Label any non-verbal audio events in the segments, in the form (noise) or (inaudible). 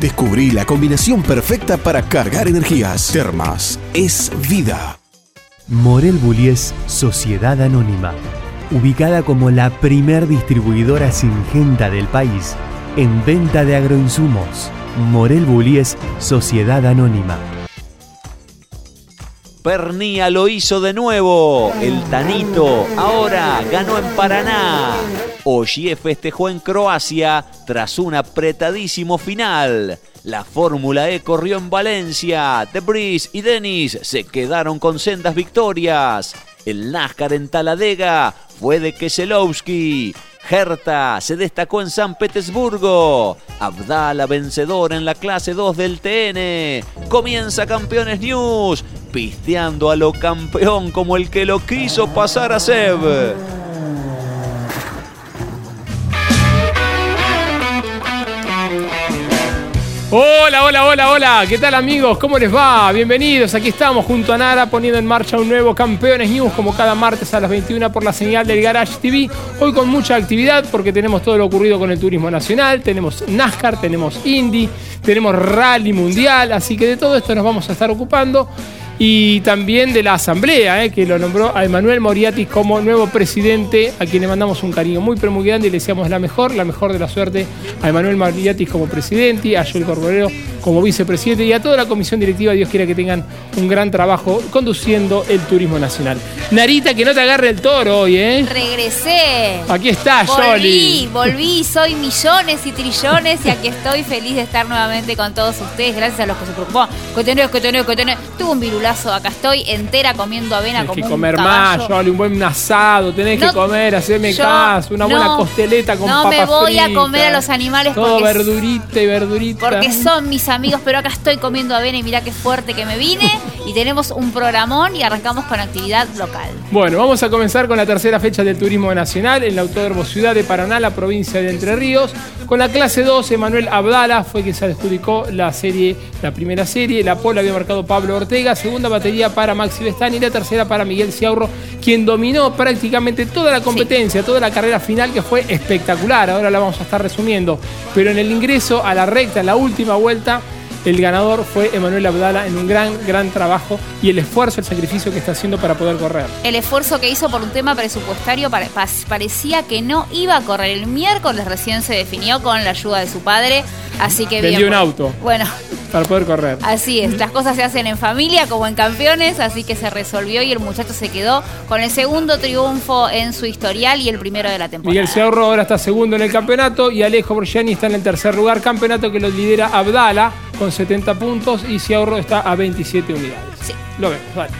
Descubrí la combinación perfecta para cargar energías. Termas es vida. Morel Bullies Sociedad Anónima, ubicada como la primer distribuidora singenta del país en venta de agroinsumos. Morel Bullies Sociedad Anónima. Pernía lo hizo de nuevo. El Tanito ahora ganó en Paraná. Oye festejó en Croacia tras un apretadísimo final. La Fórmula E corrió en Valencia. Debris y Denis se quedaron con sendas victorias. El NASCAR en Taladega fue de Keselowski. Herta se destacó en San Petersburgo. Abdala vencedor en la clase 2 del TN. Comienza Campeones News, pisteando a lo campeón como el que lo quiso pasar a Seb. Hola, hola, hola, hola. ¿Qué tal amigos? ¿Cómo les va? Bienvenidos. Aquí estamos junto a Nara poniendo en marcha un nuevo Campeones News como cada martes a las 21 por la señal del Garage TV. Hoy con mucha actividad porque tenemos todo lo ocurrido con el turismo nacional, tenemos NASCAR, tenemos Indy, tenemos Rally Mundial, así que de todo esto nos vamos a estar ocupando y también de la Asamblea, eh, que lo nombró a Emanuel Moriatis como nuevo presidente, a quien le mandamos un cariño muy pero y le deseamos la mejor, la mejor de la suerte a Emanuel Moriatis como presidente, a Joel Corborero como vicepresidente y a toda la comisión directiva, Dios quiera que tengan un gran trabajo conduciendo el turismo nacional. Narita, que no te agarre el toro hoy, ¿eh? Regresé. Aquí está, Volví, volví, soy millones y trillones y aquí estoy feliz de estar nuevamente con todos ustedes, gracias a los que se preocupó. Cotoneo, cotoneo, cotoneo. Tuve un virulazo, acá estoy entera comiendo avena Tienes como que comer un más. Jolly, un buen asado, tenés No, que comer, hacerme caso, una buena no, costeleta con no papas me voy a comer a los animales Todo porque- verdurita y verdurita. Porque son mis amigos, pero acá estoy comiendo avena y mirá qué fuerte que me vine. Y tenemos un programón y arrancamos con actividad local. Bueno, vamos a comenzar con la tercera fecha del Turismo Nacional en la Autódromo Ciudad de Paraná, la provincia de Entre Ríos. Con la clase 2, Emanuel Abdala fue quien se adjudicó la serie, la primera serie. La pole había marcado Pablo Ortega, segunda batería para Maxi Bestani y la tercera para Miguel Ciaurro, quien dominó prácticamente toda la competencia, toda la carrera final que fue espectacular. Ahora la vamos a estar resumiendo. Pero en el ingreso a la recta, en la última vuelta, el ganador fue Emanuel Abdala en un gran, gran trabajo y el esfuerzo, el sacrificio que está haciendo para poder correr. El esfuerzo que hizo por un tema presupuestario parecía que no iba a correr. El miércoles recién se definió con la ayuda de su padre. Así que Vendió bien. un auto. Bueno, para poder correr. así es. Las cosas se hacen en familia como en campeones. Así que se resolvió y el muchacho se quedó con el segundo triunfo en su historial y el primero de la temporada. Miguel Ciaurro ahora está segundo en el campeonato y Alejo Borgiani está en el tercer lugar. Campeonato que lo lidera Abdala con 70 puntos y Ciaurro está a 27 unidades. Sí. Lo vemos, vale.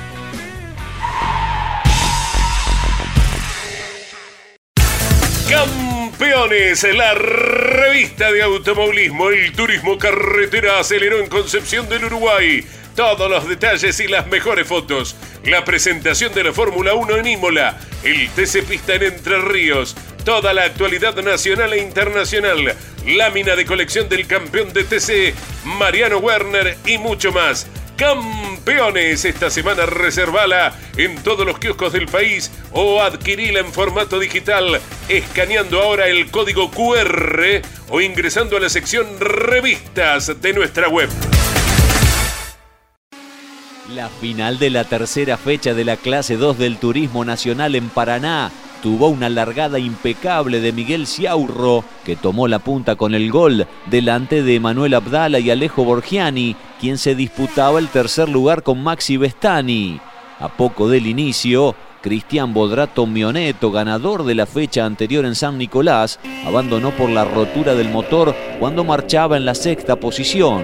Campeones, la revista de automovilismo, el turismo carretera aceleró en Concepción del Uruguay. Todos los detalles y las mejores fotos. La presentación de la Fórmula 1 en Imola. El TC Pista en Entre Ríos. Toda la actualidad nacional e internacional. Lámina de colección del campeón de TC, Mariano Werner y mucho más. campeones. Esta semana reservala en todos los kioscos del país o adquirila en formato digital escaneando ahora el código QR o ingresando a la sección revistas de nuestra web. La final de la tercera fecha de la clase 2 del Turismo Nacional en Paraná tuvo una largada impecable de Miguel Ciaurro, que tomó la punta con el gol delante de Manuel Abdala y Alejo Borgiani, quien se disputaba el tercer lugar con Maxi Bestani. A poco del inicio, Cristian Bodrato Mioneto, ganador de la fecha anterior en San Nicolás, abandonó por la rotura del motor cuando marchaba en la sexta posición.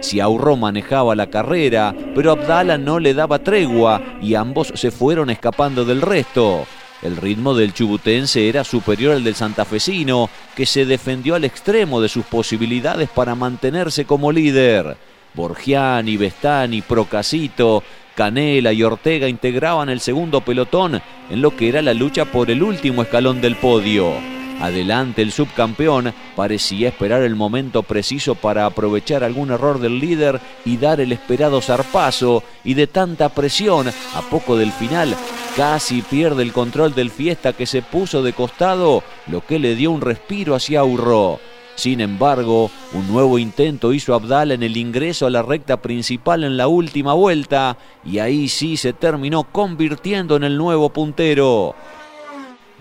Ciaurro manejaba la carrera, pero Abdala no le daba tregua y ambos se fueron escapando del resto. El ritmo del chubutense era superior al del santafesino, que se defendió al extremo de sus posibilidades para mantenerse como líder. Borgiani, Bestani, Procasito, Canela y Ortega integraban el segundo pelotón en lo que era la lucha por el último escalón del podio. Adelante el subcampeón parecía esperar el momento preciso para aprovechar algún error del líder y dar el esperado zarpazo y de tanta presión a poco del final casi pierde el control del fiesta que se puso de costado, lo que le dio un respiro hacia Urro. Sin embargo, un nuevo intento hizo Abdala en el ingreso a la recta principal en la última vuelta y ahí sí se terminó convirtiendo en el nuevo puntero.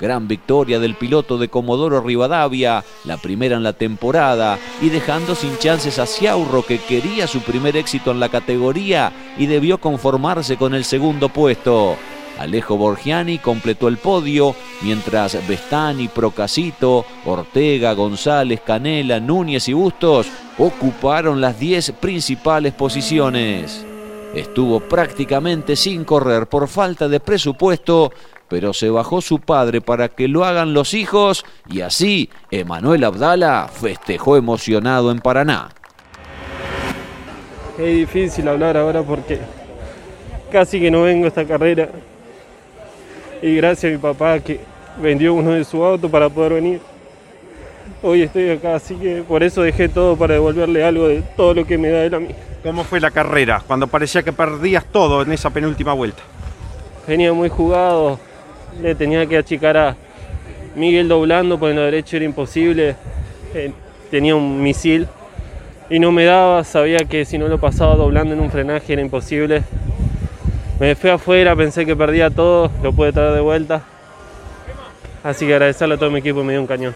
Gran victoria del piloto de Comodoro Rivadavia, la primera en la temporada, y dejando sin chances a Ciaurro que quería su primer éxito en la categoría y debió conformarse con el segundo puesto. Alejo Borgiani completó el podio, mientras Bestani, Procasito, Ortega, González, Canela, Núñez y Bustos ocuparon las 10 principales posiciones. Estuvo prácticamente sin correr por falta de presupuesto, pero se bajó su padre para que lo hagan los hijos y así Emanuel Abdala festejó emocionado en Paraná. Es difícil hablar ahora porque casi que no vengo a esta carrera y gracias a mi papá que vendió uno de su auto para poder venir. Hoy estoy acá, así que por eso dejé todo para devolverle algo de todo lo que me da él a mí. ¿Cómo fue la carrera cuando parecía que perdías todo en esa penúltima vuelta? Venía muy jugado, le tenía que achicar a Miguel doblando, por el derecho era imposible. Eh, tenía un misil y no me daba, sabía que si no lo pasaba doblando en un frenaje era imposible. Me fui afuera, pensé que perdía todo, lo pude traer de vuelta. Así que agradecerle a todo mi equipo, me dio un cañón.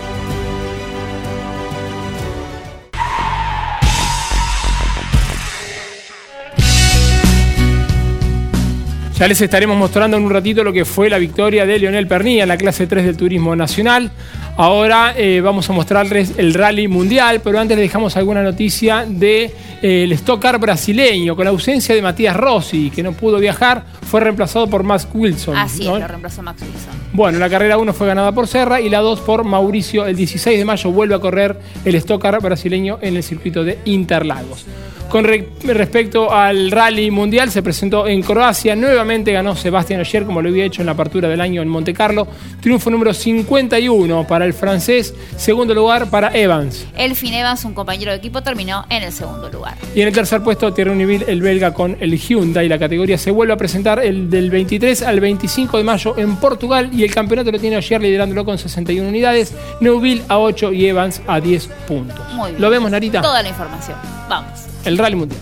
Ya les estaremos mostrando en un ratito lo que fue la victoria de Lionel Pernilla en la clase 3 del Turismo Nacional. Ahora eh, vamos a mostrarles el rally mundial, pero antes les dejamos alguna noticia del de, eh, el Stock Car brasileño. Con la ausencia de Matías Rossi, que no pudo viajar, fue reemplazado por Max Wilson. Así ¿no? es, lo reemplazó Max Wilson. Bueno, la carrera 1 fue ganada por Serra y la 2 por Mauricio. El 16 de mayo vuelve a correr el Stock Car brasileño en el circuito de Interlagos. Con re- respecto al rally mundial, se presentó en Croacia. Nuevamente ganó Sebastián Ogier, como lo había hecho en la apertura del año en Monte Carlo. Triunfo número 51 para el francés. Segundo lugar para Evans. Elfin Evans, un compañero de equipo, terminó en el segundo lugar. Y en el tercer puesto, Thierry Neuville, el belga, con el Hyundai. La categoría se vuelve a presentar el del 23 al 25 de mayo en Portugal. Y el campeonato lo tiene Ogier liderándolo con 61 unidades. Neuville a 8 y Evans a 10 puntos. Muy bien. ¿Lo vemos, Narita? Toda la información. Vamos. El rally mundial.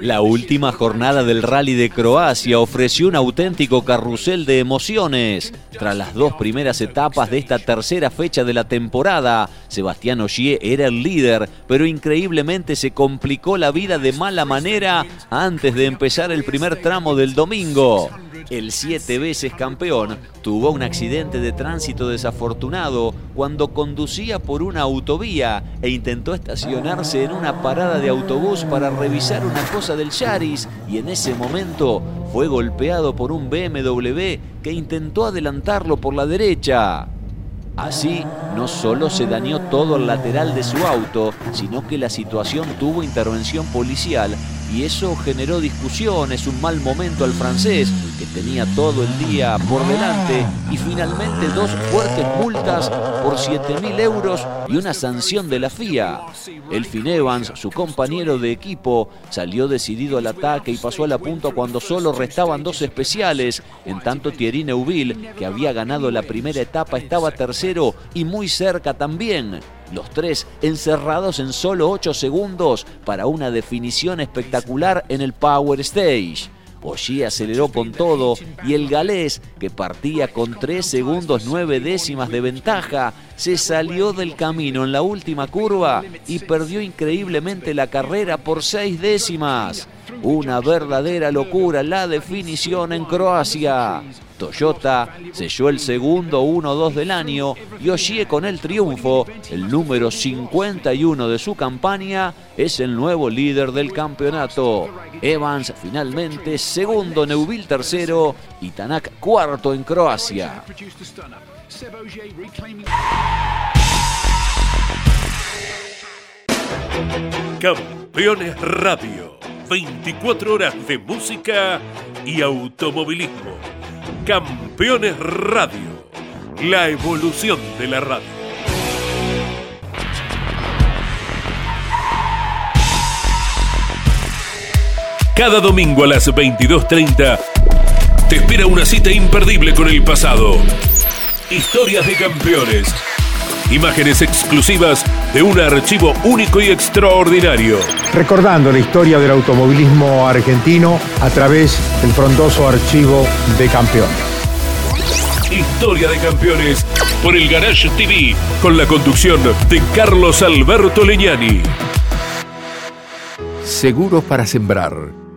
La última jornada del Rally de Croacia ofreció un auténtico carrusel de emociones. Tras las dos primeras etapas de esta tercera fecha de la temporada, Sebastián Ogier era el líder, pero increíblemente se complicó la vida de mala manera antes de empezar el primer tramo del domingo. El siete veces campeón tuvo un accidente de tránsito desafortunado cuando conducía por una autovía e intentó estacionarse en una parada de autobús para revisar una cosa del Yaris y en ese momento fue golpeado por un BMW que intentó adelantarlo por la derecha. Así, no solo se dañó todo el lateral de su auto, sino que la situación tuvo intervención policial y eso generó discusiones, un mal momento al francés, que tenía todo el día por delante, y finalmente dos fuertes multas por 7.000 euros y una sanción de la FIA. Elfin Evans, su compañero de equipo, salió decidido al ataque y pasó a la punta cuando solo restaban dos especiales, en tanto Thierry Neuville, que había ganado la primera etapa, estaba tercero y muy cerca también. Los tres encerrados en solo 8 segundos para una definición espectacular en el Power Stage. Oshie aceleró con todo y el galés, que partía con 3 segundos 9 décimas de ventaja, se salió del camino en la última curva y perdió increíblemente la carrera por 6 décimas. Una verdadera locura la definición en Croacia. Toyota selló el segundo 1-2 del año y Oshie con el triunfo, el número 51 de su campaña, es el nuevo líder del campeonato. Evans finalmente segundo, Neuville tercero y Tanak cuarto en Croacia. Campeones Radio, 24 horas de música y automovilismo. Campeones Radio, la evolución de la radio. Cada domingo a las 22.30 te espera una cita imperdible con el pasado. Historias de campeones. Imágenes exclusivas de un archivo único y extraordinario. Recordando la historia del automovilismo argentino a través del frondoso archivo de campeones. Historia de campeones por el Garage TV con la conducción de Carlos Alberto Leñani. Seguros para sembrar,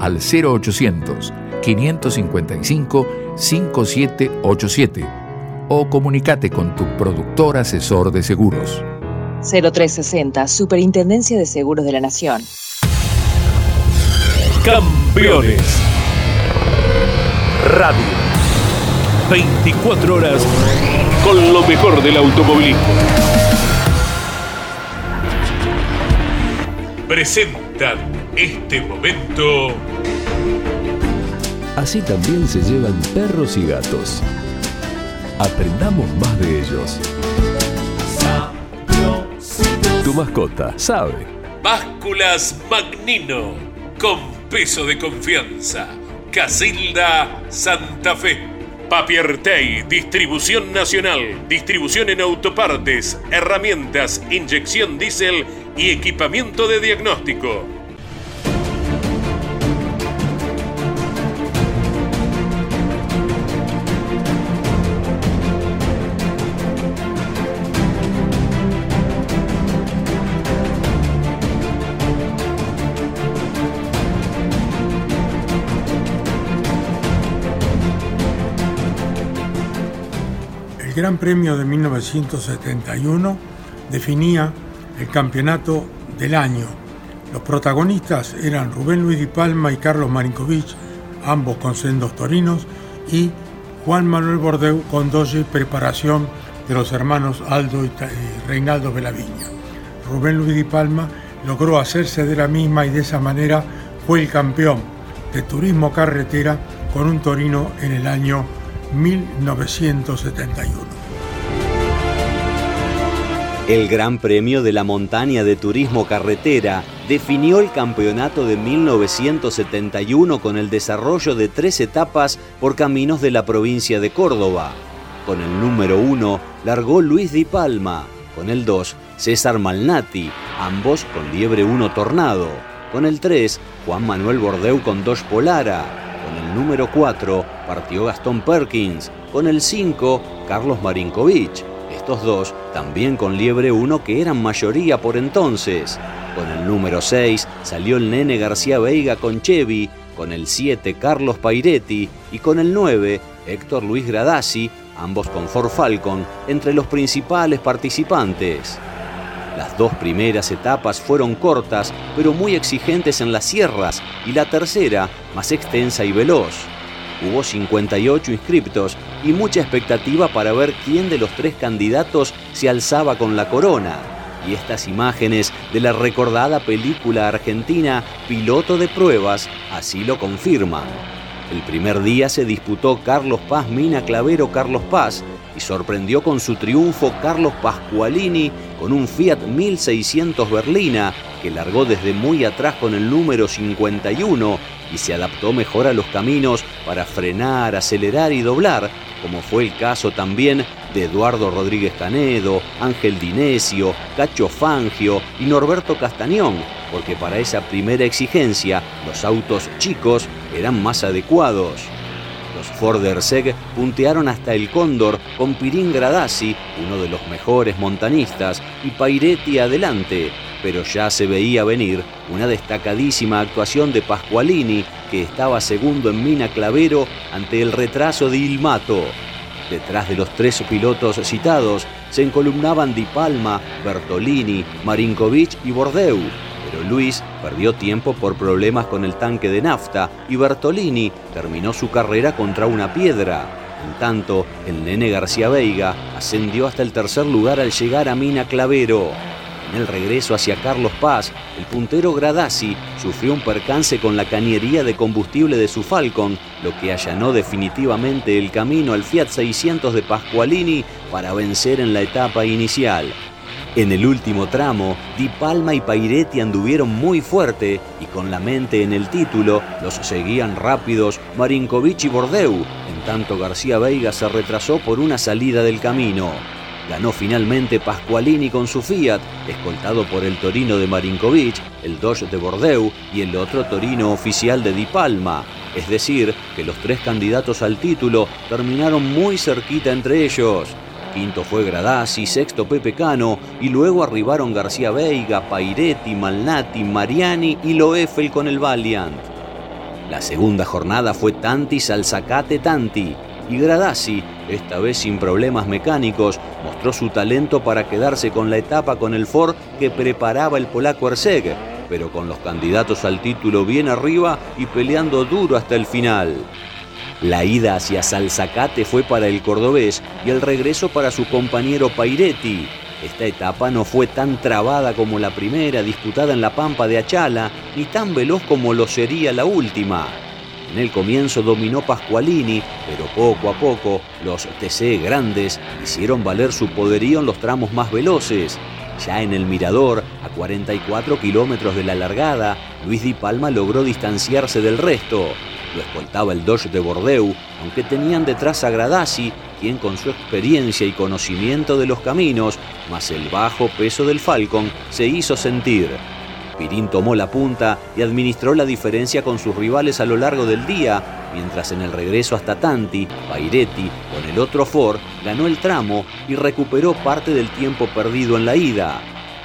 al 0800 555 5787 o comunícate con tu productor asesor de seguros. 0360, Superintendencia de Seguros de la Nación. Campeones. Radio. 24 horas con lo mejor del automovilismo. Presentan este momento. Así también se llevan perros y gatos. Aprendamos más de ellos. Tu mascota sabe. Básculas Magnino, con peso de confianza. Casilda Santa Fe. Papiertei, distribución nacional, distribución en autopartes, herramientas, inyección diésel y equipamiento de diagnóstico. Gran Premio de 1971 definía el campeonato del año. Los protagonistas eran Rubén Luis Di Palma y Carlos Marinkovic, ambos con sendos torinos, y Juan Manuel Bordeu con doce preparación de los hermanos Aldo y Reinaldo Belaviña. Rubén Luis Di Palma logró hacerse de la misma y de esa manera fue el campeón, de turismo carretera con un Torino en el año 1971. El Gran Premio de la Montaña de Turismo Carretera definió el campeonato de 1971 con el desarrollo de tres etapas por caminos de la provincia de Córdoba. Con el número uno largó Luis Di Palma, con el 2 César Malnati, ambos con Liebre 1 Tornado. Con el 3 Juan Manuel Bordeu con Dos Polara. Con el número 4 partió Gastón Perkins. Con el 5 Carlos Marinkovic dos, también con Liebre 1 que eran mayoría por entonces. Con el número 6 salió el nene García Veiga con Chevy, con el 7 Carlos Pairetti y con el 9 Héctor Luis Gradasi, ambos con Ford Falcon, entre los principales participantes. Las dos primeras etapas fueron cortas, pero muy exigentes en las sierras, y la tercera más extensa y veloz. Hubo 58 inscriptos y mucha expectativa para ver quién de los tres candidatos se alzaba con la corona. Y estas imágenes de la recordada película argentina Piloto de Pruebas así lo confirman. El primer día se disputó Carlos Paz Mina Clavero Carlos Paz y sorprendió con su triunfo Carlos Pascualini con un Fiat 1600 Berlina que largó desde muy atrás con el número 51 y se adaptó mejor a los caminos para frenar, acelerar y doblar, como fue el caso también de Eduardo Rodríguez Canedo, Ángel Dinesio, Cacho Fangio y Norberto Castañón, porque para esa primera exigencia los autos chicos eran más adecuados. Los Ford Erseg puntearon hasta el Cóndor con Pirín Gradasi, uno de los mejores montanistas, y Pairetti adelante, pero ya se veía venir una destacadísima actuación de Pascualini, que estaba segundo en Mina Clavero ante el retraso de Ilmato. Detrás de los tres pilotos citados se encolumnaban Di Palma, Bertolini, Marinkovic y Bordeu, pero Luis perdió tiempo por problemas con el tanque de nafta y Bertolini terminó su carrera contra una piedra. En tanto, el nene García Veiga ascendió hasta el tercer lugar al llegar a Mina Clavero. En el regreso hacia Carlos Paz, el puntero Gradasi sufrió un percance con la cañería de combustible de su Falcon, lo que allanó definitivamente el camino al Fiat 600 de Pascualini para vencer en la etapa inicial. En el último tramo, Di Palma y Pairetti anduvieron muy fuerte y con la mente en el título los seguían rápidos Marinkovic y Bordeu, en tanto García Veiga se retrasó por una salida del camino. Ganó finalmente Pascualini con su Fiat, escoltado por el Torino de Marinkovic, el Dodge de Bordeu y el otro Torino oficial de Di Palma. Es decir, que los tres candidatos al título terminaron muy cerquita entre ellos. Quinto fue Gradasi, sexto Pepe Cano y luego arribaron García Veiga, Pairetti, Malnati, Mariani y Loeffel con el Valiant. La segunda jornada fue Tanti Salzacate Tanti y Gradasi, esta vez sin problemas mecánicos, mostró su talento para quedarse con la etapa con el Ford que preparaba el polaco Erseg, pero con los candidatos al título bien arriba y peleando duro hasta el final. La ida hacia Salzacate fue para el cordobés y el regreso para su compañero Pairetti. Esta etapa no fue tan trabada como la primera disputada en la Pampa de Achala, ni tan veloz como lo sería la última. En el comienzo dominó Pascualini, pero poco a poco los TC grandes hicieron valer su poderío en los tramos más veloces. Ya en el Mirador, a 44 kilómetros de la largada, Luis Di Palma logró distanciarse del resto. Lo escoltaba el Dodge de Bordeu, aunque tenían detrás a Gradasi, quien con su experiencia y conocimiento de los caminos, más el bajo peso del Falcon, se hizo sentir. Pirín tomó la punta y administró la diferencia con sus rivales a lo largo del día, mientras en el regreso hasta Tanti, Pairetti, con el otro Ford, ganó el tramo y recuperó parte del tiempo perdido en la ida.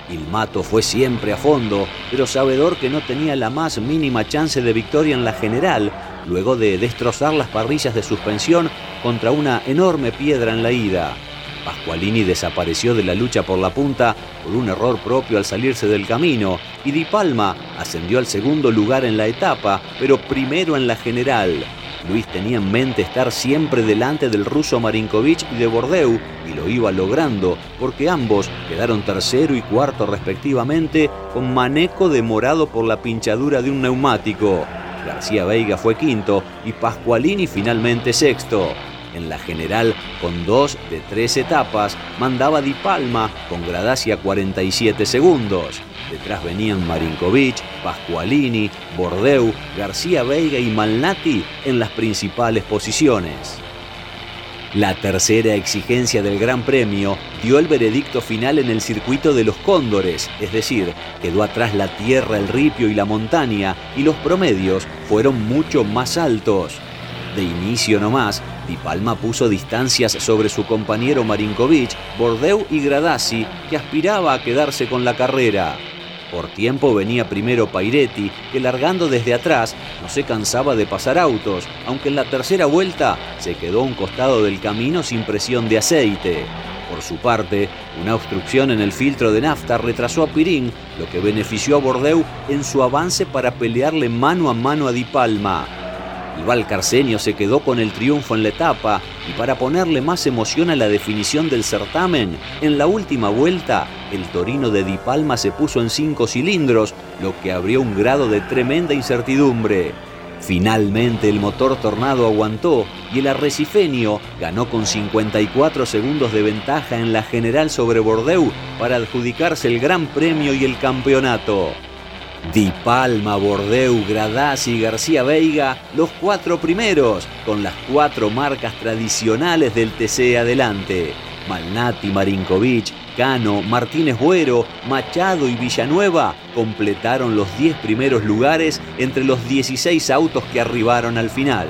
Ilmato fue siempre a fondo, pero sabedor que no tenía la más mínima chance de victoria en la general, luego de destrozar las parrillas de suspensión contra una enorme piedra en la ida. Pascualini desapareció de la lucha por la punta por un error propio al salirse del camino y Di Palma ascendió al segundo lugar en la etapa, pero primero en la general. Luis tenía en mente estar siempre delante del ruso Marinkovic y de Bordeu y lo iba logrando porque ambos quedaron tercero y cuarto respectivamente con Maneco demorado por la pinchadura de un neumático. García Veiga fue quinto y Pascualini finalmente sexto. En la general, con dos de tres etapas, mandaba Di Palma con Gradacia 47 segundos. Detrás venían Marinkovic, Pascualini, Bordeu, García Veiga y Malnati en las principales posiciones. La tercera exigencia del Gran Premio dio el veredicto final en el circuito de los cóndores, es decir, quedó atrás la tierra, el ripio y la montaña, y los promedios fueron mucho más altos. De inicio nomás, Di Palma puso distancias sobre su compañero Marinkovic, Bordeu y Gradasi, que aspiraba a quedarse con la carrera. Por tiempo venía primero Pairetti, que largando desde atrás no se cansaba de pasar autos, aunque en la tercera vuelta se quedó a un costado del camino sin presión de aceite. Por su parte, una obstrucción en el filtro de nafta retrasó a Pirín, lo que benefició a Bordeu en su avance para pelearle mano a mano a Di Palma. El Valcarceño se quedó con el triunfo en la etapa y para ponerle más emoción a la definición del certamen, en la última vuelta, el Torino de Di Palma se puso en cinco cilindros, lo que abrió un grado de tremenda incertidumbre. Finalmente el motor Tornado aguantó y el arrecifeño ganó con 54 segundos de ventaja en la general sobre Bordeu para adjudicarse el Gran Premio y el campeonato. Di Palma, Bordeu, Gradasi y García Veiga, los cuatro primeros, con las cuatro marcas tradicionales del TC adelante. Malnati, Marinkovic, Cano, Martínez Buero, Machado y Villanueva completaron los 10 primeros lugares entre los 16 autos que arribaron al final.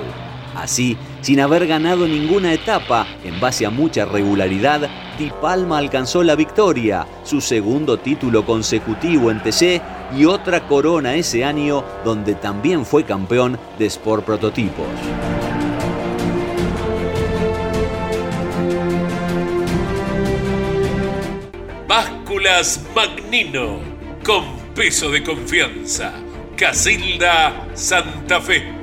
Así, sin haber ganado ninguna etapa, en base a mucha regularidad, Di Palma alcanzó la victoria, su segundo título consecutivo en TC y otra corona ese año donde también fue campeón de Sport Prototipos. Básculas Magnino, con peso de confianza. Casilda Santa Fe.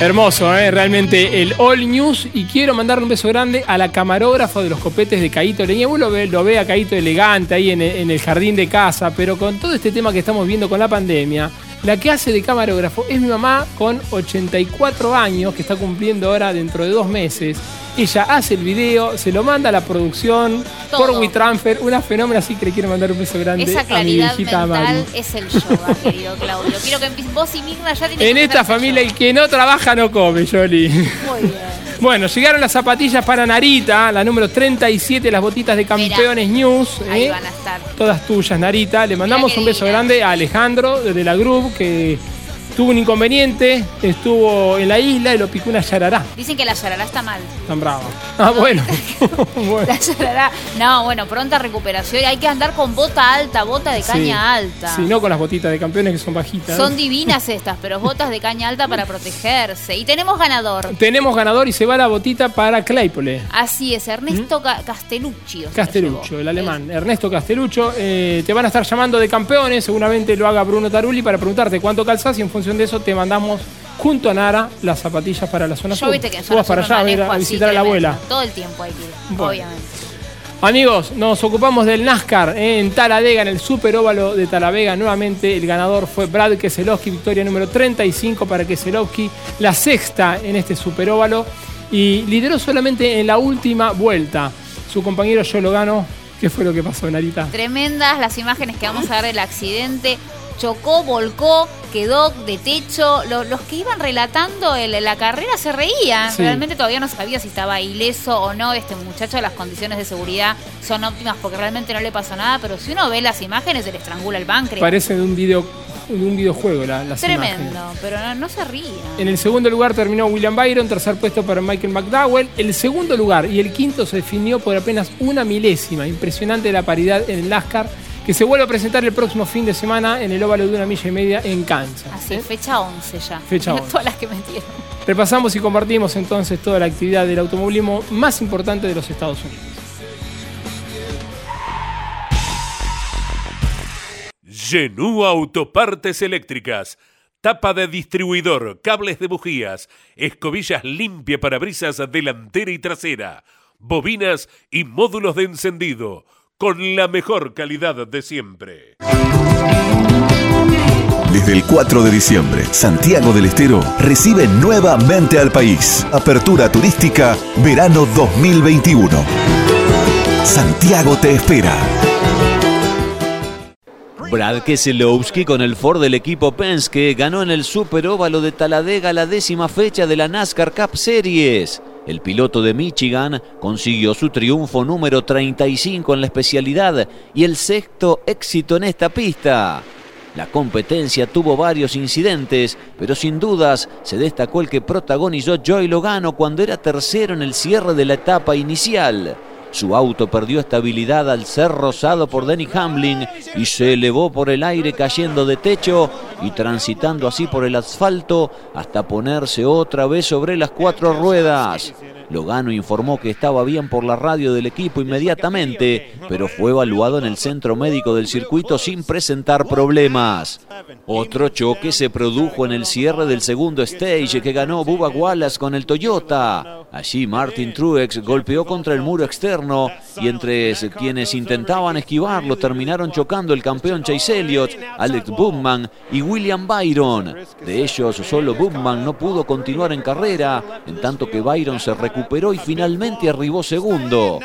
Hermoso, ¿eh? realmente el All News. Y quiero mandarle un beso grande a la camarógrafa de los copetes de Caito Leña. Uno lo ve, lo ve a Caito elegante ahí en en el jardín de casa, pero con todo este tema que estamos viendo con la pandemia, la que hace de camarógrafo es mi mamá con 84 años, que está cumpliendo ahora dentro de dos meses. Ella hace el video, se lo manda a la producción Todo. por WeTransfer. Una fenómena así que le quiero mandar un beso grande Esa a mi claridad viejita mental Mari. es el yoga, (laughs) querido Claudio. Quiero que. Vos y Mirna ya tienen En que esta familia el que no trabaja no come, Jolly. Muy (laughs) bien. Bueno, llegaron las zapatillas para Narita, la número 37, las botitas de Campeones News. Ahí ¿eh? van a estar. Todas tuyas, Narita. Le mandamos un beso grande a Alejandro de la Group que tuvo un inconveniente, estuvo en la isla y lo picó una yarará. Dicen que la yarará está mal. Tan brava. Ah, bueno. (laughs) bueno. La yarará. No, bueno, pronta recuperación. Hay que andar con bota alta, bota de caña Sí. alta. Sí, no con las botitas de campeones que son bajitas. Son divinas estas, pero botas de caña alta para protegerse. Y tenemos ganador. Tenemos ganador y se va la botita para Claypole. Así es, Ernesto Ca- Castellucci. o sea, Castelucho, el alemán. Ernesto Castelucho. eh, te van a estar llamando de campeones. Seguramente lo haga Bruno Tarulli para preguntarte cuánto calzás y en función de eso te mandamos junto a Nara las zapatillas para la zona Yo sur. viste que en para me allá a, ver, manejo a así, visitar a la tremendo. abuela. Todo el tiempo hay que ir, Bueno. obviamente. Amigos, nos ocupamos del NASCAR eh, en Taladega, en el Super Óvalo de Talavega. Nuevamente el ganador fue Brad Keselowski, victoria número 35 para Keselowski, la sexta en este Super Óvalo y lideró solamente en la última vuelta. Su compañero yo lo gano. ¿Qué fue lo que pasó, Narita? Tremendas las imágenes que vamos a ver del accidente. Chocó, volcó, quedó de techo. Lo- los que iban relatando el- la carrera se reían. Sí. Realmente todavía no sabía si estaba ileso o no. Este muchacho, las condiciones de seguridad son óptimas porque realmente no le pasó nada. Pero si uno ve las imágenes, se le estrangula el páncreas. Parece de un, video, de un videojuego la, las Tremendo, imágenes. pero no, no se rían. En el segundo lugar terminó William Byron, tercer puesto para Michael McDowell. El segundo lugar y el quinto se definió por apenas una milésima. Impresionante la paridad en el NASCAR, que se vuelve a presentar el próximo fin de semana en el óvalo de una milla y media en Kansas. Así, fecha 11 ya. Fecha (laughs) Mirá 11. Todas las que metieron. Repasamos y compartimos entonces toda la actividad del automovilismo más importante de los Estados Unidos. Genú Autopartes Eléctricas. tapa de distribuidor, cables de bujías, escobillas limpia para brisas delantera y trasera, bobinas y módulos de encendido, con la mejor calidad de siempre. Desde el 4 de diciembre, Santiago del Estero recibe nuevamente al país. Apertura turística verano 2021. Santiago te espera. Brad Keselowski con el Ford del equipo Penske ganó en el Super Óvalo de Taladega la décima fecha de la NASCAR Cup Series. El piloto de Michigan consiguió su triunfo número 35 en la especialidad y el sexto éxito en esta pista. La competencia tuvo varios incidentes, pero sin dudas se destacó el que protagonizó Joey Logano cuando era tercero en el cierre de la etapa inicial. Su auto perdió estabilidad al ser rozado por Denny Hamlin y se elevó por el aire cayendo de techo y transitando así por el asfalto hasta ponerse otra vez sobre las cuatro ruedas. Logano informó que estaba bien por la radio del equipo inmediatamente, pero fue evaluado en el centro médico del circuito sin presentar problemas. Otro choque se produjo en el cierre del segundo stage que ganó Bubba Wallace con el Toyota. Allí Martin Truex golpeó contra el muro externo y entre quienes intentaban esquivarlo terminaron chocando el campeón Chase Elliott, Alex Bugman y William Byron. De ellos solo Bugman no pudo continuar en carrera, en tanto que Byron se recuperó recuperó y finalmente arribó segundo.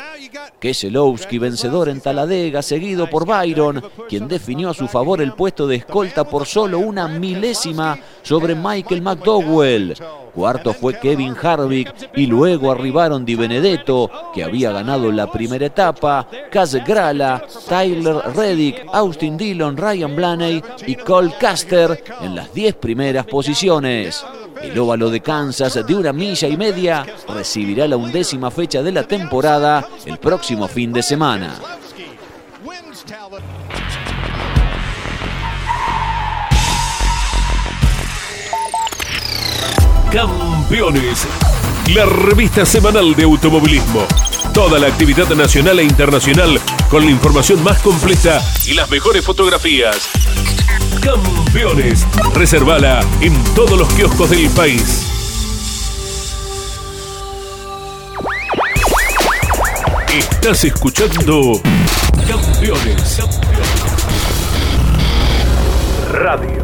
Keselowski vencedor en Taladega, seguido por Byron, quien definió a su favor el puesto de escolta por solo una milésima sobre Michael McDowell. Cuarto fue Kevin Harvick y luego arribaron Di Benedetto, que había ganado la primera etapa, Kaz Grala, Tyler Reddick, Austin Dillon, Ryan Blaney y Cole Caster en las 10 primeras posiciones. El óvalo de Kansas de una milla y media recibirá la undécima fecha de la temporada el próximo fin de semana. Campeones, la revista semanal de automovilismo. Toda la actividad nacional e internacional con la información más completa y las mejores fotografías. Campeones, reservala en todos los kioscos del país. Estás escuchando Campeones. Radio.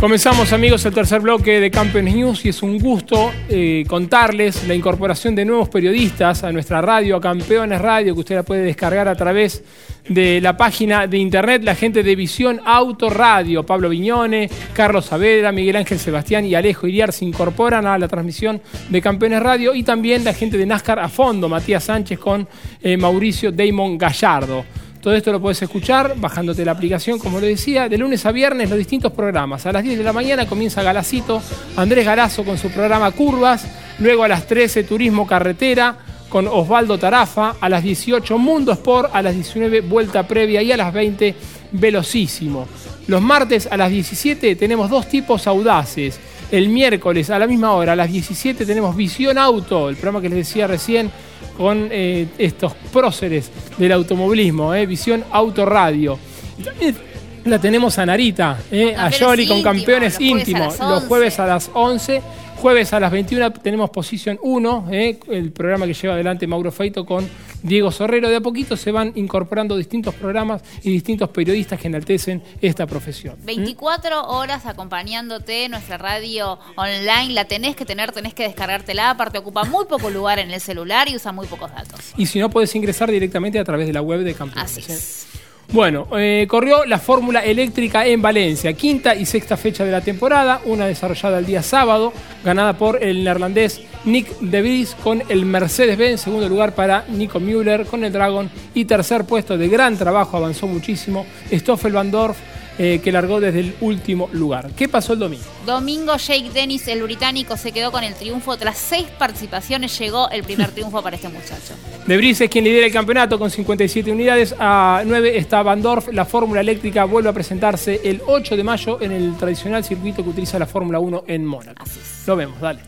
Comenzamos amigos el tercer bloque de Campeones News y es un gusto eh, contarles la incorporación de nuevos periodistas a nuestra radio, a Campeones Radio, que usted la puede descargar a través de la página de internet, la gente de Visión Auto Radio, Pablo Viñone, Carlos Saavedra, Miguel Ángel Sebastián y Alejo Iriar se incorporan a la transmisión de Campeones Radio y también la gente de NASCAR a fondo, Matías Sánchez con eh, Mauricio Damon Gallardo. Todo esto lo puedes escuchar bajándote la aplicación, como le decía, de lunes a viernes los distintos programas. A las 10 de la mañana comienza Galacito, Andrés Galazo con su programa Curvas, luego a las 13 Turismo Carretera con Osvaldo Tarafa, a las 18 Mundo Sport, a las 19 Vuelta Previa y a las 20 Velocísimo. Los martes a las 17 tenemos dos tipos audaces. El miércoles a la misma hora, a las 17 tenemos Visión Auto, el programa que les decía recién con eh, estos próceres del automovilismo, eh, Visión Autoradio. También la tenemos a Narita, eh, a Yoli con campeones íntimos, los jueves a las 11. Jueves a las 21 tenemos Posición 1, el programa que lleva adelante Mauro Feito con Diego Sorrero. De a poquito se van incorporando distintos programas y distintos periodistas que enaltecen esta profesión. 24 horas acompañándote, nuestra radio online la tenés que tener, tenés que descargártela, aparte ocupa muy poco lugar en el celular y usa muy pocos datos. Y si no, puedes ingresar directamente a través de la web de Campeones. Así es. Bueno, eh, corrió la Fórmula Eléctrica en Valencia, quinta y sexta fecha de la temporada, una desarrollada el día sábado, ganada por el neerlandés Nick De Vries con el Mercedes-Benz, segundo lugar para Nico Müller con el Dragon y tercer puesto de gran trabajo, avanzó muchísimo, Stoffel Van Dorf eh, que largó desde el último lugar. ¿Qué pasó el domingo? Domingo Jake Dennis, el británico, se quedó con el triunfo. Tras seis participaciones llegó el primer triunfo para este muchacho. De Brice es quien lidera el campeonato con 57 unidades. A 9 está Van Dorf. La Fórmula Eléctrica vuelve a presentarse el 8 de mayo en el tradicional circuito que utiliza la Fórmula 1 en Mónaco. Lo vemos, dale.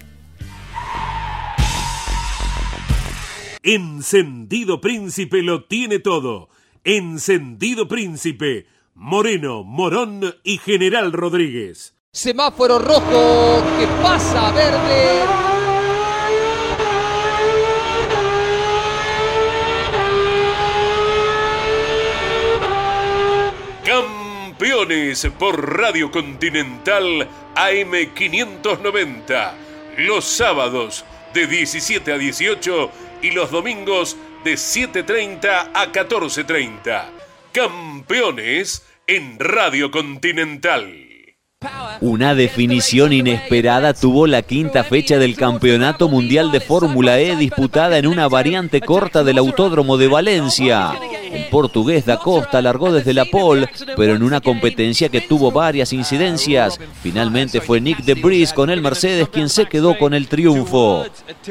Encendido Príncipe lo tiene todo. Encendido Príncipe, Moreno, Morón y General Rodríguez. Semáforo rojo que pasa a verde. Campeones por Radio Continental AM590. Los sábados de 17 a 18 y los domingos de 7.30 a 14.30. Campeones en Radio Continental. Una definición inesperada tuvo la quinta fecha del Campeonato Mundial de Fórmula E disputada en una variante corta del Autódromo de Valencia. El portugués da Costa largó desde la pole, pero en una competencia que tuvo varias incidencias. Finalmente fue Nick de Vries con el Mercedes quien se quedó con el triunfo.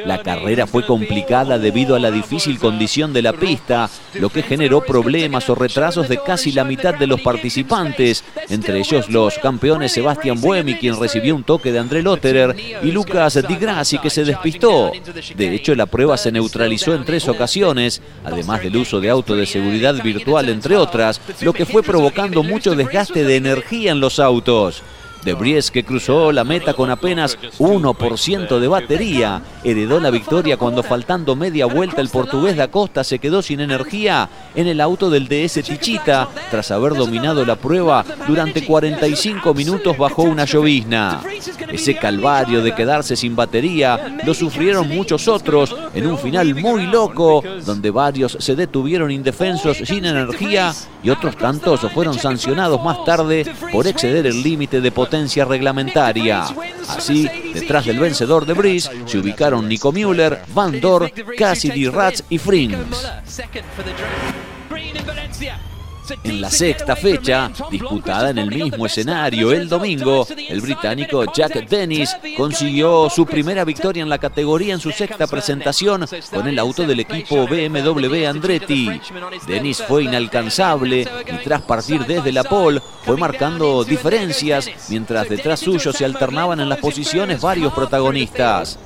La carrera fue complicada debido a la difícil condición de la pista, lo que generó problemas o retrasos de casi la mitad de los participantes, entre ellos los campeones Sebastián Buemi, quien recibió un toque de André Lotterer, y Lucas Di Grassi, que se despistó. De hecho, la prueba se neutralizó en tres ocasiones, además del uso de auto de seguridad virtual, entre otras, lo que fue provocando mucho desgaste de energía en los autos. De Bries, que cruzó la meta con apenas 1% de batería, heredó la victoria cuando faltando media vuelta el portugués da Costa se quedó sin energía en el auto del DS Tichita tras haber dominado la prueba durante 45 minutos bajo una llovizna. Ese calvario de quedarse sin batería lo sufrieron muchos otros en un final muy loco donde varios se detuvieron indefensos sin energía y otros tantos fueron sancionados más tarde por exceder el límite de potencia reglamentaria. Así, detrás del vencedor de Brice se ubicaron Nico Müller, Van Dor, Cassidy Ratz y Frings. En la sexta fecha, disputada en el mismo escenario el domingo, el británico Jack Dennis consiguió su primera victoria en la categoría en su sexta presentación con el auto del equipo BMW Andretti. Dennis fue inalcanzable y tras partir desde la pole fue marcando diferencias mientras detrás suyo se alternaban en las posiciones varios protagonistas.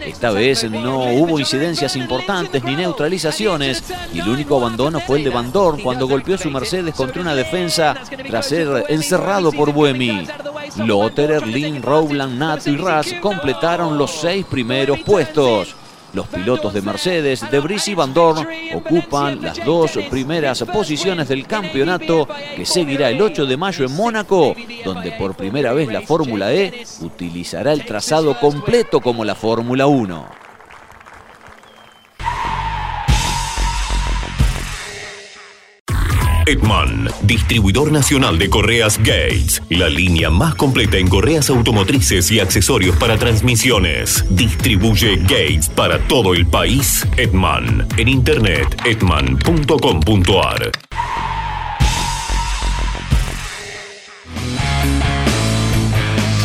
Esta vez no hubo incidencias importantes ni neutralizaciones y el único abandono fue el de Van Dorn cuando golpeó su Mercedes contra una defensa tras ser encerrado por Buemi. Lotterer, Lin, Rowland, Nato y Ras completaron los seis primeros puestos. Los pilotos de Mercedes, de Brice y Van Dorn ocupan las dos primeras posiciones del campeonato que seguirá el 8 de mayo en Mónaco, donde por primera vez la Fórmula E utilizará el trazado completo como la Fórmula 1. Edman, distribuidor nacional de correas Gates, la línea más completa en correas automotrices y accesorios para transmisiones. Distribuye Gates para todo el país. Edman, en internet edman.com.ar.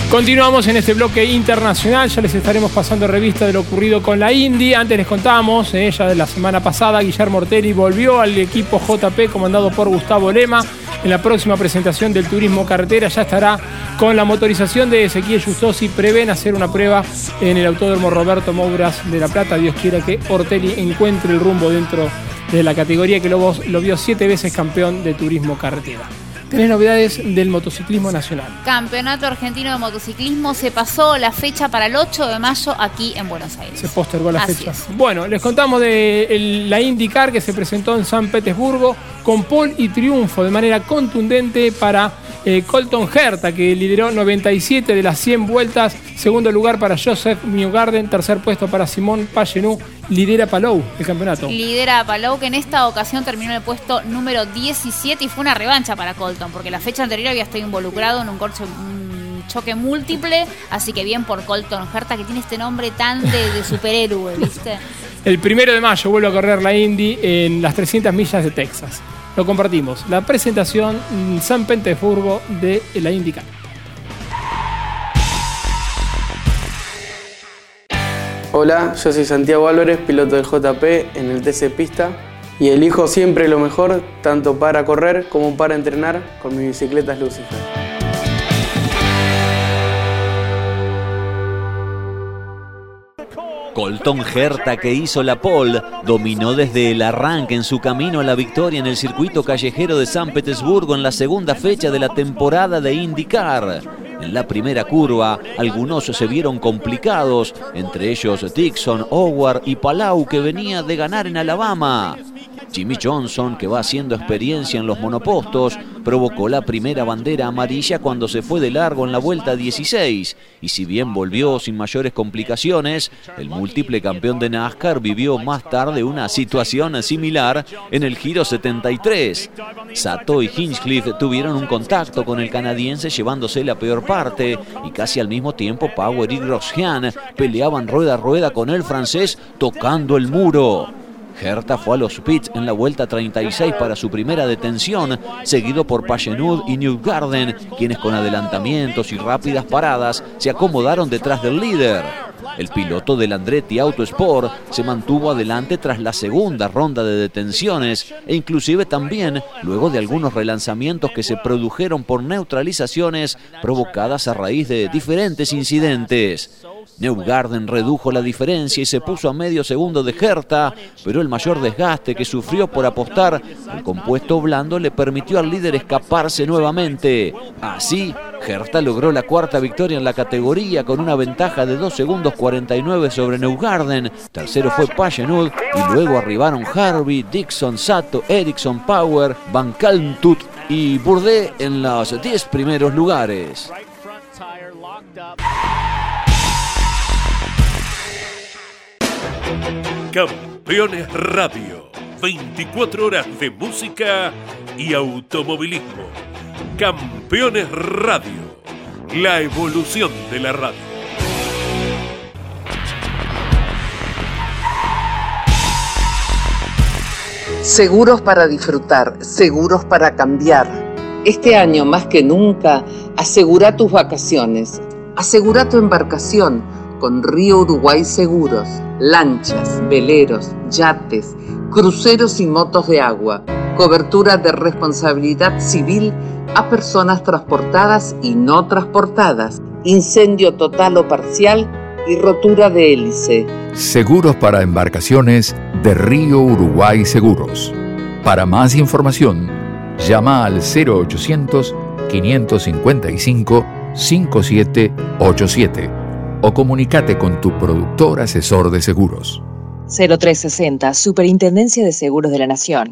Continuamos en este bloque internacional, ya les estaremos pasando revista de lo ocurrido con la Indy. Antes les contamos, ella eh, de la semana pasada, Guillermo Ortelli volvió al equipo JP comandado por Gustavo Lema. En la próxima presentación del turismo carretera ya estará con la motorización de Ezequiel Justosi. Prevén hacer una prueba en el Autódromo Roberto Mouras de La Plata. Dios quiera que Ortelli encuentre el rumbo dentro de la categoría que lo, lo vio siete veces campeón de turismo carretera. Tenés novedades del motociclismo nacional. Campeonato Argentino de Motociclismo se pasó la fecha para el 8 de mayo aquí en Buenos Aires. Se postergó la fecha. Bueno, les contamos de la IndyCar que se presentó en San Petersburgo con pole y triunfo de manera contundente para eh, Colton Herta, que lideró 97 de las 100 vueltas. Segundo lugar para Joseph Newgarden. Tercer puesto para Simón Pagenou. Lidera Palou el campeonato. Lidera Palou, que en esta ocasión terminó en el puesto número 17 y fue una revancha para Colton, porque la fecha anterior había estado involucrado en un, choque múltiple. Así que bien por Colton Herta, que tiene este nombre tan de, de superhéroe, ¿viste? El primero de mayo vuelve a correr la Indy en las 300 millas de Texas lo compartimos. La presentación en San Petersburgo de la IndyCar. Hola, yo soy Santiago Álvarez, piloto del JP en el TC Pista y elijo siempre lo mejor, tanto para correr como para entrenar con mi bicicleta Lucifer. Colton Herta, que hizo la pole, dominó desde el arranque en su camino a la victoria en el circuito callejero de San Petersburgo en la segunda fecha de la temporada de IndyCar. En la primera curva, algunos se vieron complicados, entre ellos Dixon, Howard y Palau, que venía de ganar en Alabama. Jimmy Johnson, que va haciendo experiencia en los monopostos, provocó la primera bandera amarilla cuando se fue de largo en la vuelta 16. Y si bien volvió sin mayores complicaciones, el múltiple campeón de NASCAR vivió más tarde una situación similar en el Giro 73. Sato y Hinchcliffe tuvieron un contacto con el canadiense llevándose la peor parte y casi al mismo tiempo Power y Grosjean peleaban rueda a rueda con el francés tocando el muro. Herta fue a los pits en la vuelta 36 para su primera detención, seguido por Pagenud y Newgarden, quienes con adelantamientos y rápidas paradas se acomodaron detrás del líder. El piloto del Andretti Autosport se mantuvo adelante tras la segunda ronda de detenciones e inclusive también luego de algunos relanzamientos que se produjeron por neutralizaciones provocadas a raíz de diferentes incidentes. Neugarden redujo la diferencia y se puso a medio segundo de Herta, pero el mayor desgaste que sufrió por apostar al compuesto blando le permitió al líder escaparse nuevamente. Así, Herta logró la cuarta victoria en la categoría con una ventaja de 2 segundos 49 sobre Neugarden. Tercero fue Pagenud y luego arribaron Harvey, Dixon, Sato, Ericsson, Power, Van Kalmtut y Bourdais en los 10 primeros lugares. Campeones Radio. 24 horas de música y automovilismo. Campeones Radio. La evolución de la radio. Seguros para disfrutar, seguros para cambiar. Este año más que nunca, asegura tus vacaciones, asegura tu embarcación con Río Uruguay Seguros, lanchas, veleros, yates, cruceros y motos de agua, cobertura de responsabilidad civil a personas transportadas y no transportadas, incendio total o parcial y rotura de hélice. Seguros para embarcaciones de Río Uruguay Seguros. Para más información, llama al 0800 555 5787 o comunícate con tu productor asesor de seguros. 0360, Superintendencia de Seguros de la Nación.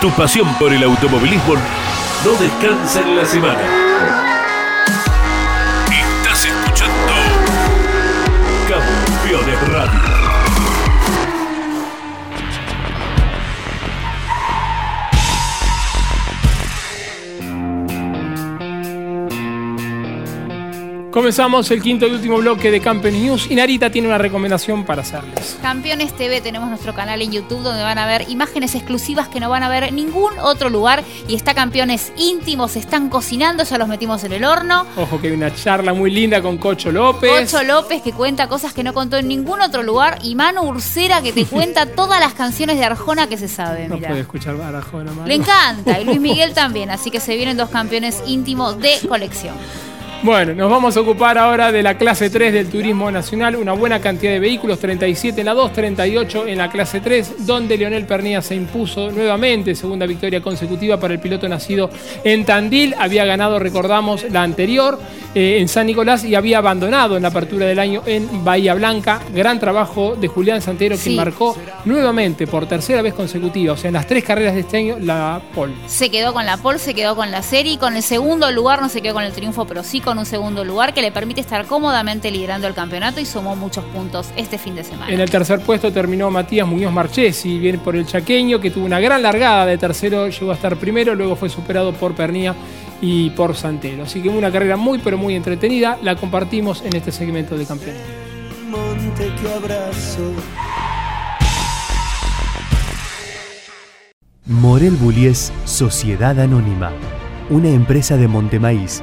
Tu pasión por el automovilismo no descansa en la semana. Comenzamos el quinto y último bloque de Campeones News y Narita tiene una recomendación para hacerles. Campeones TV tenemos nuestro canal en YouTube donde van a ver imágenes exclusivas que no van a ver en ningún otro lugar y está Campeones íntimos, están cocinando, ya los metimos en el horno. Ojo que hay una charla muy linda con Cocho López. Cocho López que cuenta cosas que no contó en ningún otro lugar y Manu Ursera que te (laughs) cuenta todas las canciones de Arjona que se saben. No puede escuchar a Arjona, Manu. Le encanta y Luis (laughs) Miguel también, así que se vienen dos campeones íntimos de colección. Bueno, nos vamos a ocupar ahora de la clase 3 del turismo nacional, una buena cantidad de vehículos, 37 en la 2, 38 en la clase 3, donde Leonel Pernía se impuso nuevamente, segunda victoria consecutiva para el piloto nacido en Tandil, había ganado, recordamos, la anterior eh, en San Nicolás y había abandonado en la apertura del año en Bahía Blanca, gran trabajo de Julián Santero que marcó nuevamente por tercera vez consecutiva, o sea, en las tres carreras de este año, la pole. Se quedó con la pole, se quedó con la serie, con el segundo lugar no se quedó con el triunfo, pero sí con un segundo lugar que le permite estar cómodamente liderando el campeonato y sumó muchos puntos este fin de semana. En el tercer puesto terminó Matías Muñoz Marchesi, bien por el chaqueño, que tuvo una gran largada de tercero, llegó a estar primero, luego fue superado por Pernía y por Santero. Así que una carrera muy pero muy entretenida, la compartimos en este segmento de campeones. Morel Bullies Sociedad Anónima, una empresa de Montemaíz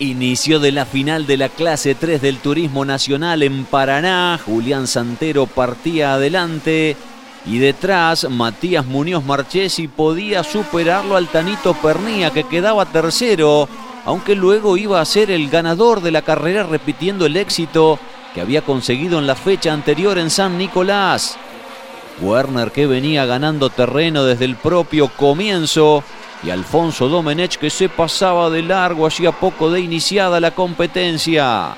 Inicio de la final de la clase 3 del Turismo Nacional en Paraná. Julián Santero partía adelante y detrás Matías Muñoz Marchesi podía superarlo al Tanito Pernía que quedaba tercero, aunque luego iba a ser el ganador de la carrera repitiendo el éxito que había conseguido en la fecha anterior en San Nicolás. Werner que venía ganando terreno desde el propio comienzo y Alfonso Domenech que se pasaba de largo hacía poco de iniciada la competencia.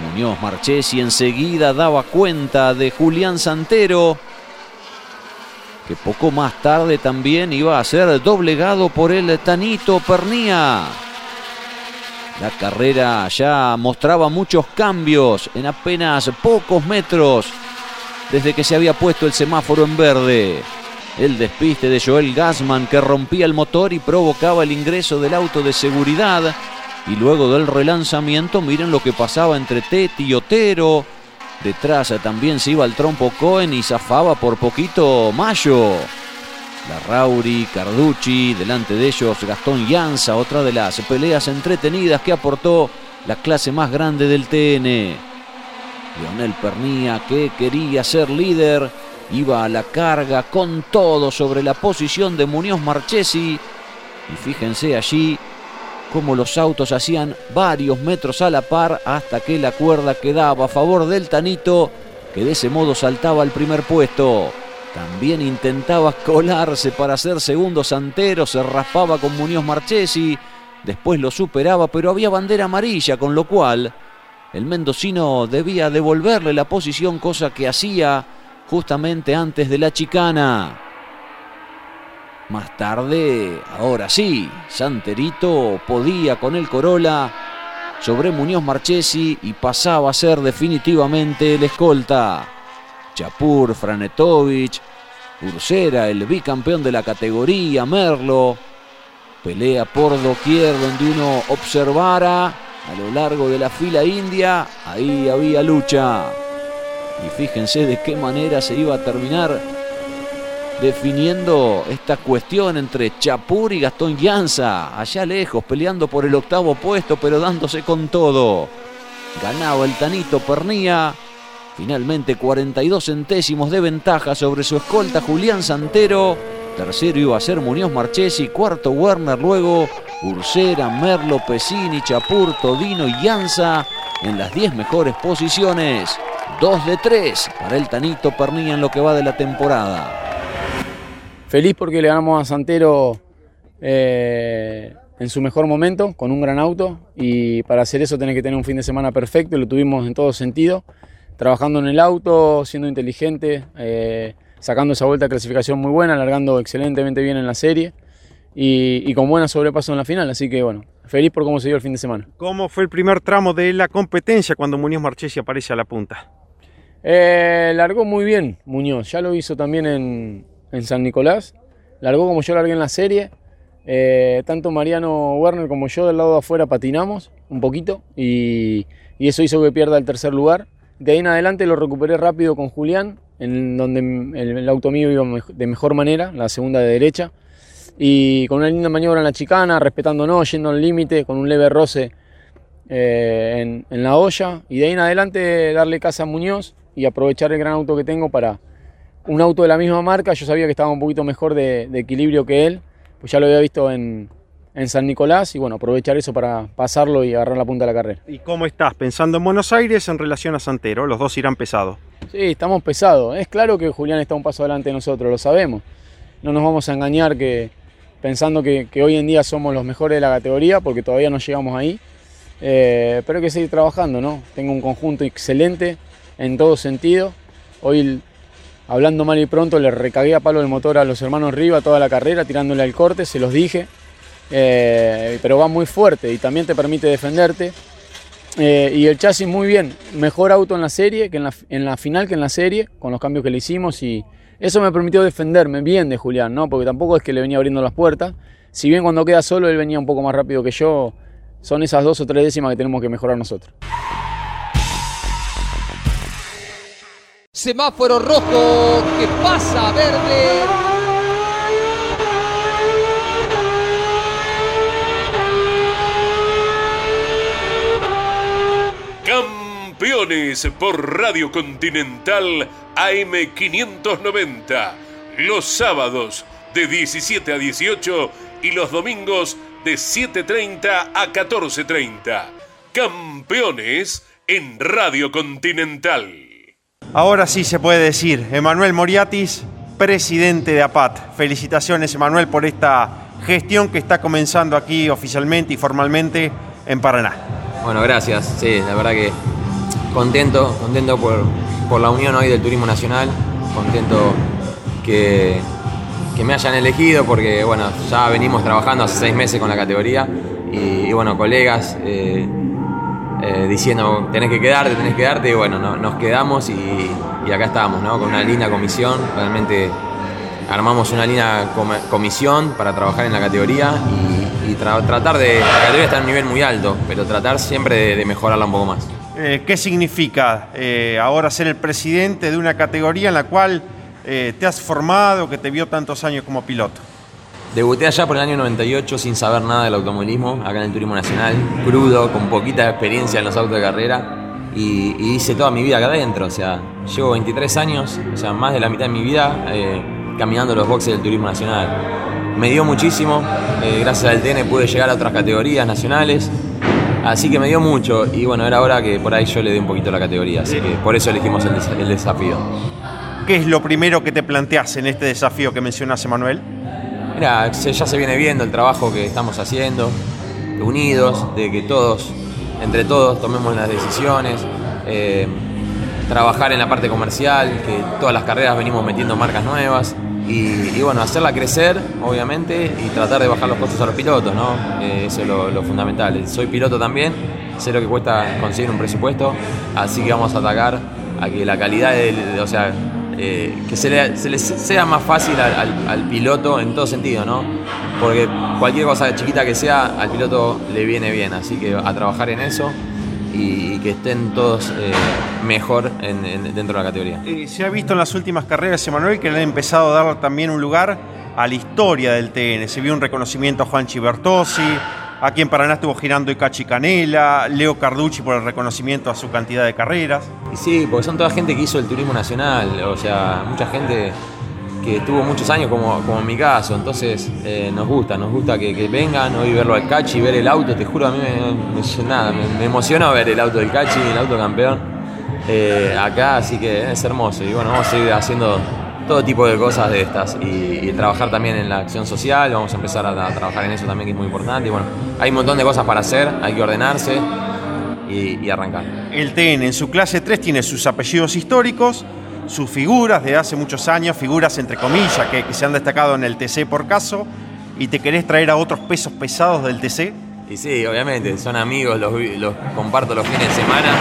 Muñoz Marchesi enseguida daba cuenta de Julián Santero, que poco más tarde también iba a ser doblegado por el Tanito Pernía. La carrera ya mostraba muchos cambios en apenas pocos metros desde que se había puesto el semáforo en verde. El despiste de Joel Gassman que rompía el motor y provocaba el ingreso del auto de seguridad. Y luego del relanzamiento, miren lo que pasaba entre Teti y Otero. Detrás también se iba el trompo Cohen y zafaba por poquito Mayo. La Rauri, Carducci, delante de ellos Gastón Llanza, otra de las peleas entretenidas que aportó la clase más grande del TN. Leonel Pernía, que quería ser líder, iba a la carga con todo sobre la posición de Muñoz Marchesi. Y fíjense allí cómo los autos hacían varios metros a la par hasta que la cuerda quedaba a favor del Tanito, que de ese modo saltaba al primer puesto. También intentaba colarse para ser segundo Santero, se raspaba con Muñoz Marchesi, después lo superaba, pero había bandera amarilla, con lo cual el mendocino debía devolverle la posición, cosa que hacía justamente antes de la chicana. Más tarde, ahora sí, Santerito podía con el Corolla sobre Muñoz Marchesi y pasaba a ser definitivamente el escolta. Chapur, Franetovich, Ursera, el bicampeón de la categoría, Merlo. Pelea por doquier donde uno observara a lo largo de la fila india, ahí había lucha. Y fíjense de qué manera se iba a terminar definiendo esta cuestión entre Chapur y Gastón Llanza, allá lejos, peleando por el octavo puesto, pero dándose con todo. Ganaba el Tanito Pernía, finalmente 42 centésimos de ventaja sobre su escolta Julián Santero. Tercero iba a ser Muñoz Marchesi, cuarto Werner, luego Ursera, Merlo, Pesini, Chapur, Todino y Llanza en las 10 mejores posiciones. 2 de 3 para el Tanito Pernilla en lo que va de la temporada. Feliz porque le ganamos a Santero eh, en su mejor momento, con un gran auto, y para hacer eso tenés que tener un fin de semana perfecto, y lo tuvimos en todo sentido, trabajando en el auto, siendo inteligente, eh, sacando esa vuelta de clasificación muy buena, alargando excelentemente bien en la serie, y, y con buena sobrepaso en la final, así que bueno, feliz por cómo se dio el fin de semana. ¿Cómo fue el primer tramo de la competencia cuando Muñoz Marchesi aparece a la punta? Eh, largó muy bien Muñoz, ya lo hizo también en, en San Nicolás. Largó como yo largué en la serie. Eh, tanto Mariano Werner como yo del lado de afuera patinamos un poquito y, y, eso hizo que pierda el tercer lugar. De ahí en adelante lo recuperé rápido con Julián, en donde el, el auto mío iba de mejor manera, la segunda de derecha. Y con una linda maniobra en la chicana, respetándonos, yendo al límite, con un leve roce eh, en, en la olla. Y de ahí en adelante darle casa a Muñoz y aprovechar el gran auto que tengo para, un auto de la misma marca, yo sabía que estaba un poquito mejor de, de equilibrio que él, pues ya lo había visto en, en, San Nicolás y bueno, aprovechar eso para pasarlo y agarrar la punta de la carrera. ¿Y cómo estás pensando en Buenos Aires en relación a Santero? Los dos irán pesados. Sí, estamos pesados. Es claro que Julián está un paso adelante de nosotros, lo sabemos. No nos vamos a engañar que pensando que, hoy en día somos los mejores de la categoría, porque todavía no llegamos ahí. Eh, pero hay que seguir trabajando, ¿no? Tengo un conjunto excelente en todo sentido. Hoy hablando mal y pronto, le recagué a palo el motor a los hermanos Riva toda la carrera, tirándole al corte, se los dije. Eh, pero va muy fuerte y también te permite defenderte. Eh, y el chasis muy bien, mejor auto en la serie, que en la, final que en la serie, con los cambios que le hicimos. Y eso me permitió defenderme bien de Julián, ¿no? porque tampoco es que le venía abriendo las puertas. Si bien cuando queda solo él venía un poco más rápido que yo, son esas dos o tres décimas que tenemos que mejorar nosotros. Semáforo rojo que pasa verde. Campeones por Radio Continental AM590. Los sábados de 17 a 18 y los domingos de 7.30 a 14.30. Campeones en Radio Continental. Ahora sí se puede decir, Emanuel Moriatis, presidente de APAT. Felicitaciones, Emanuel, por esta gestión que está comenzando aquí oficialmente y formalmente en Paraná. Bueno, gracias. Sí, la verdad que contento, contento por, por la unión hoy del turismo nacional, contento que, que me hayan elegido porque bueno, ya venimos trabajando hace seis meses con la categoría y, bueno, colegas eh, eh, diciendo tenés que quedarte, tenés que quedarte y bueno, no- nos quedamos y, y acá estamos, ¿no? Con una linda comisión, realmente armamos una linda com- comisión para trabajar en la categoría y, y tra- tratar de, la categoría está en un nivel muy alto, pero tratar siempre de- de mejorarla un poco más. Eh, ¿Qué significa eh, ahora ser el presidente de una categoría en la cual eh, te has formado, que te vio tantos años como piloto? Debuté allá por el año 98 sin saber nada del automovilismo, acá en el Turismo Nacional, crudo, con poquita experiencia en los autos de carrera y, hice toda mi vida acá adentro, o sea, llevo 23 años, o sea, más de la mitad de mi vida eh, caminando los boxes del Turismo Nacional. Me dio muchísimo, gracias al TN pude llegar a otras categorías nacionales, así que me dio mucho y bueno, era hora que por ahí yo le dé un poquito la categoría, así que por eso elegimos el, des- el desafío. ¿Qué es lo primero que te planteas en este desafío que mencionas, Emanuel? Mira, ya se viene viendo el trabajo que estamos haciendo, unidos, de que todos, entre todos, tomemos las decisiones, eh, trabajar en la parte comercial, que todas las carreras venimos metiendo marcas nuevas y, bueno, hacerla crecer, obviamente, y tratar de bajar los costos a los pilotos, ¿no? Eh, eso es lo, fundamental. Soy piloto también, sé lo que cuesta conseguir un presupuesto, así que vamos a atacar a que la calidad, o sea, eh, que se le, se le sea más fácil al, al- al piloto en todo sentido, ¿no? Porque cualquier cosa chiquita que sea, al piloto le viene bien, así que a trabajar en eso y, y que estén todos eh, mejor en- en- dentro de la categoría. Eh, se ha visto en las últimas carreras, Emanuel, que le han empezado a dar también un lugar a la historia del TN. Se vio un reconocimiento a Juan Chibertosi, aquí en Paraná estuvo girando Icachi Canela, Leo Carducci por el reconocimiento a su cantidad de carreras. Y sí, porque son toda gente que hizo el turismo nacional, o sea, mucha gente que estuvo muchos años como, como en mi caso, entonces eh, nos gusta, nos gusta que, que vengan hoy verlo al Cachi, ver el auto, te juro, a mí me, me- me, me emocionó ver el auto del Cachi, el auto campeón eh, acá, así que es hermoso. Y bueno, vamos a seguir haciendo todo tipo de cosas de estas y, trabajar también en la acción social, vamos a empezar a, a trabajar en eso también que es muy importante. Y bueno, hay un montón de cosas para hacer, hay que ordenarse y- y arrancar. El TN en su clase 3 tiene sus apellidos históricos, sus figuras de hace muchos años, figuras entre comillas que, se han destacado en el TC por caso, y te querés traer a otros pesos pesados del TC. Y sí, obviamente, son amigos, los, comparto los fines de semana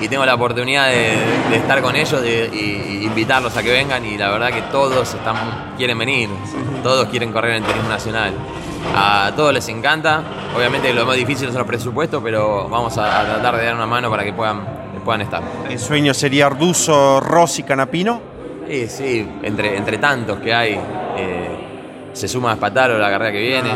y tengo la oportunidad de, estar con ellos de- y, invitarlos a que vengan y la verdad que todos están, quieren venir, todos quieren correr en turismo nacional. A todos les encanta, obviamente lo más difícil son los presupuestos, pero vamos a, a tratar de dar una mano para que puedan, puedan estar. El sueño sería Arduzo, Rossi, Canapino. Sí, sí, entre, entre tantos que hay, eh, se suma Spataro la carrera que viene.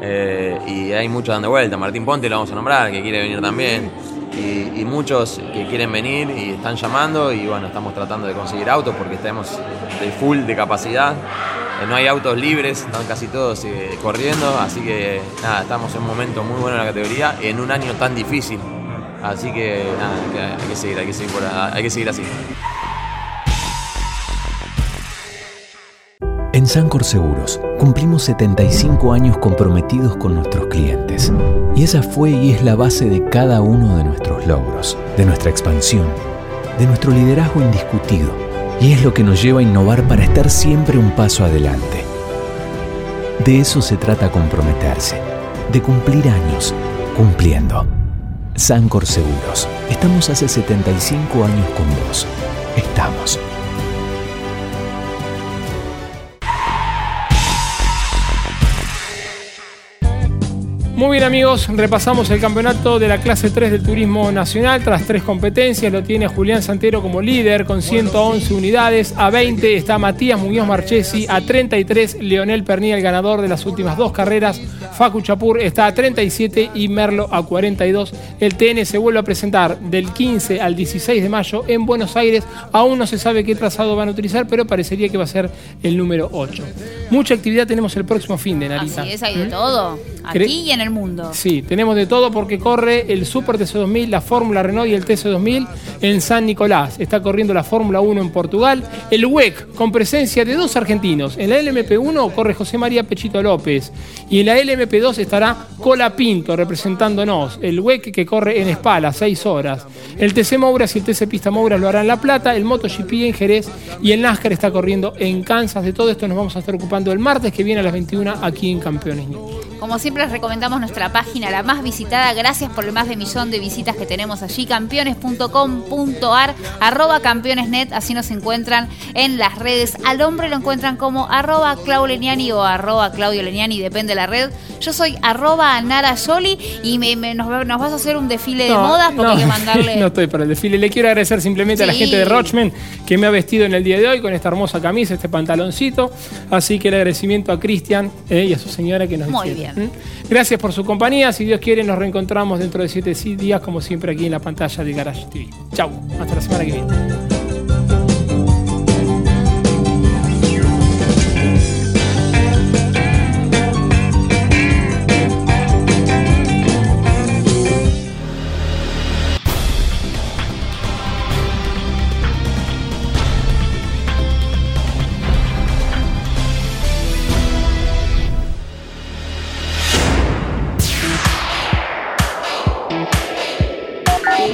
eh, y hay muchos dando vuelta. Martín Ponte lo vamos a nombrar, que quiere venir también. Y, y muchos que quieren venir y están llamando. Y bueno, estamos tratando de conseguir autos porque estamos de full de capacidad. Eh, no hay autos libres, están casi todos eh, corriendo. Así que nada, estamos en un momento muy bueno en la categoría en un año tan difícil. Así que nada, hay que seguir, hay que seguir, por- hay que seguir así. En Sancor Seguros cumplimos 75 años comprometidos con nuestros clientes. Y esa fue y es la base de cada uno de nuestros logros, de nuestra expansión, de nuestro liderazgo indiscutido. Y es lo que nos lleva a innovar para estar siempre un paso adelante. De eso se trata comprometerse, de cumplir años, cumpliendo. Sancor Seguros. Estamos hace 75 años con vos. Estamos. Muy bien amigos, repasamos el campeonato de la clase 3 del Turismo Nacional tras tres competencias. Lo tiene Julián Santero como líder con 111 unidades. A 20 está Matías Muñoz Marchesi. A 33 Leonel Pernilla, el ganador de las últimas dos carreras. Facu Chapur está a 37 y Merlo a 42. El TN se vuelve a presentar del 15 al 16 de mayo en Buenos Aires. Aún no se sabe qué trazado van a utilizar, pero parecería que va a ser el número 8. Mucha actividad tenemos el próximo fin de Narita. Así es, hay de ¿Mm? todo. ¿Cre- Aquí y en el mundo. Sí, tenemos de todo porque corre el Super TC2000, la Fórmula Renault y el TC2000 en San Nicolás. Está corriendo la Fórmula 1 en Portugal. El WEC con presencia de dos argentinos. En la LMP1 corre José María Pechito López y en la LMP2 estará Cola Pinto representándonos. El WEC que corre en Espala, 6 horas. El TC Mouras y el TC Pista Mouras lo harán en La Plata, el MotoGP en Jerez y el NASCAR está corriendo en Kansas. De todo esto nos vamos a estar ocupando el martes que viene a las 21 aquí en Campeones. Como siempre les nuestra página, la más visitada. Gracias por el más de millón de visitas que tenemos allí. Campeones.com.ar, arroba campeonesnet. Así nos encuentran en las redes. Al hombre lo encuentran como arroba Clau Leniani o arroba Claudio Leniani, depende de la red. Yo soy arroba Nara Yoli y me- me- nos, nos vas a hacer un desfile de modas porque no, hay que mandarle. (laughs) no estoy para el desfile. Le quiero agradecer simplemente a la gente de Rochman que me ha vestido en el día de hoy con esta hermosa camisa, este pantaloncito. Así que el agradecimiento a Cristian eh, y a su señora que nos Muy hicieron. bien. ¿Mm? Gracias por su compañía. Si Dios quiere, nos reencontramos dentro de siete días, como siempre, aquí en la pantalla de Garage TV. Chau. Hasta la semana que viene.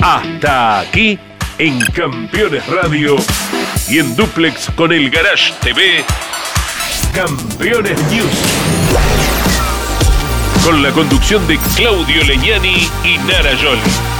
Hasta aquí en Campeones Radio y en Duplex con el Garage TV. Campeones News. Con la conducción de Claudio Leñani y Nara Yoli.